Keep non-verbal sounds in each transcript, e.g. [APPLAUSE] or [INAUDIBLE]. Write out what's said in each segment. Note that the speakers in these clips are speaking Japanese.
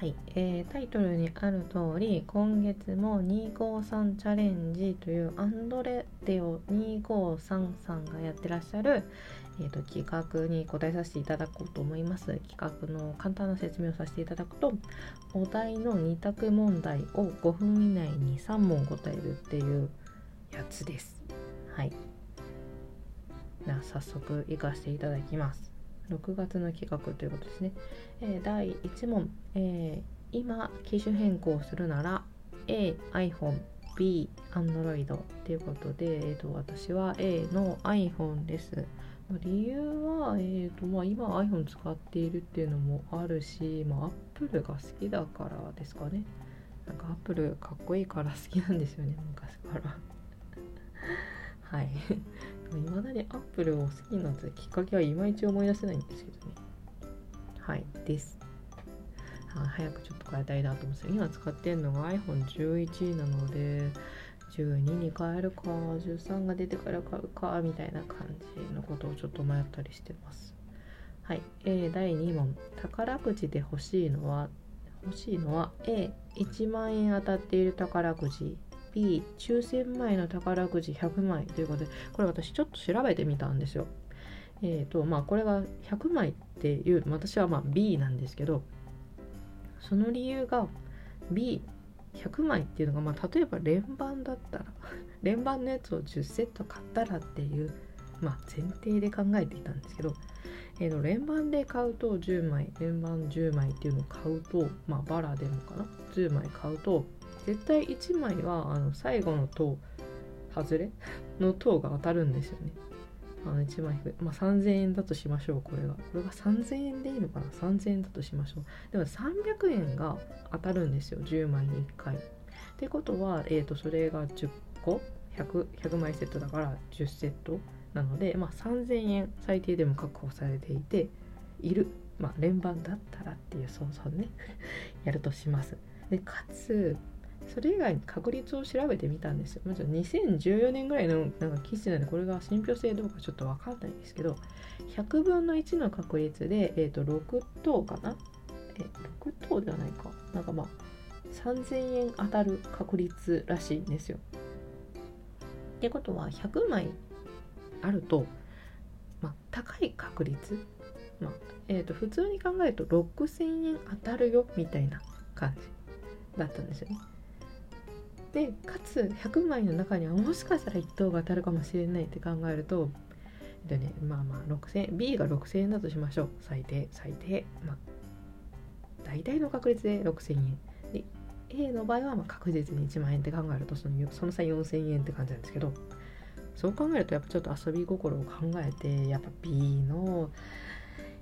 はい、えータイトルにある通り今月も253チャレンジというアンドレテオ253さんがやってらっしゃる、えーと企画に答えさせていただこうと思います。企画の簡単な説明をさせていただくとお題の2択問題を5分以内に3問答えるっていうやつです。はい。では早速行かせていただきます。6月の企画ということですね、えー第1問、えー今機種変更するなら A iPhone B Android ということで、えー、と私は A の iPhone です。理由は、えーとまあ、今 iPhone 使っているっていうのもあるし、まあ、Apple が好きだからですかね。なんか Apple かっこいいから好きなんですよね昔から。[LAUGHS] はい。いまだに Apple を好きになったきっかけはいまいち思い出せないんですけどね。はい。です。はい早くちょっと変えたいなと思うんですよ。今使ってるのが iPhone11 なので12に変えるか13が出てから買うかみたいな感じのことをちょっと迷ったりしてます。はい、えー第2問。宝くじで欲しいのは欲しいのは A1 万円当たっている宝くじ。B 抽選前の宝くじ100枚ということでこれ私ちょっと調べてみたんですよ。えーとまあこれが100枚っていう私はまあ B なんですけどその理由が B100 枚っていうのが、まあ、例えば連番だったら [LAUGHS] 連番のやつを10セット買ったらっていう、まあ、前提で考えていたんですけど、えーと連番で買うと10枚連番10枚っていうのを買うと、まあ、バラでもかな？10枚買うと絶対1枚はあの最後の塔外れ？[LAUGHS] の塔が当たるんですよね。あの1枚引く、まあ、3000円だとしましょうこれが。これが3000円でいいのかな？3000円だとしましょう。でも300円が当たるんですよ。10枚に1回。ってことは、えー、とそれが10個？100, 100枚セットだから10セットなので、まあ、3000円最低でも確保されていている、まあ、連番だったらっていう想像ね。[LAUGHS] やるとします。でかつそれ以外に確率を調べてみたんですよ。まず2014年ぐらいのなんか記事なんでこれが信憑性どうかちょっとわかんないんですけど100分の1の確率で、えー、と6等かな？え6等ではないかなんかまあ3000円当たる確率らしいんですよ。ってことは100枚あると、まあ、高い確率、まあえー、と普通に考えると6000円当たるよみたいな感じだったんですよね。でかつ100枚の中にはもしかしたら1等が当たるかもしれないって考えるとでね。まあまあ6000 B が6000円だとしましょう。最低最低。まあ大体の確率で6000円。で A の場合はま確実に1万円って考えるとそのその差4000円って感じなんですけどそう考えるとやっぱちょっと遊び心を考えてやっぱ B の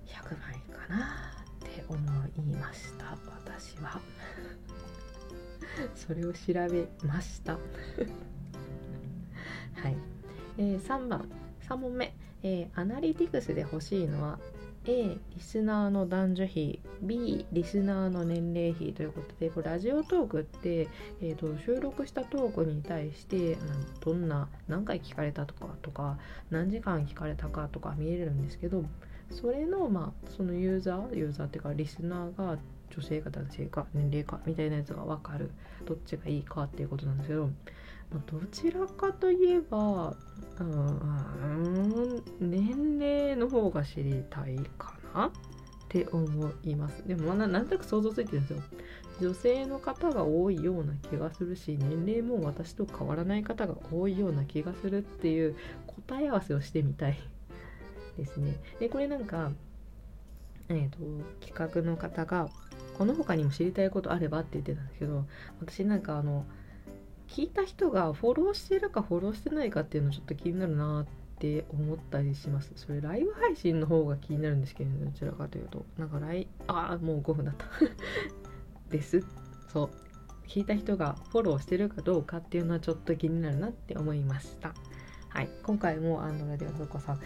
100枚かなって思いました。私は。[LAUGHS] それを調べました。[LAUGHS] はい、えー、3番。3問目、えーアナリティクスで欲しいのは A リスナーの男女比。B リスナーの年齢比ということでこれラジオトークって、えー、と収録したトークに対してなんどんな何回聞かれたとかとか何時間聞かれたかとか見れるんですけどそれのまあそのユーザーユーザーっていうかリスナーが女性か男性か年齢かみたいなやつが分かる。どっちがいいかっていうことなんですけど、まあどちらかといえばうん年齢の方が知りたいかなって思います。でもなんとなく想像ついてるんですよ。女性の方が多いような気がするし年齢も私と変わらない方が多いような気がするっていう答え合わせをしてみたい。ですね。でこれなんかえー、と企画の方がこの他にも知りたいことあればって言ってたんですけど私なんかあの聞いた人がフォローしてるかフォローしてないかっていうのちょっと気になるなって思ったりします。それライブ配信の方が気になるんですけど、ね、どちらかというと。なんかライああもう5分だった。[LAUGHS] です。そう。聞いた人がフォローしてるかどうかっていうのはちょっと気になるなって思いました。はい。今回もアンドラディオふこさん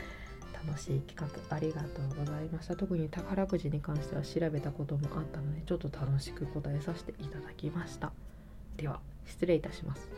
楽しい企画ありがとうございました。特に宝くじに関しては調べたこともあったのでちょっと楽しく答えさせていただきました。では失礼いたします。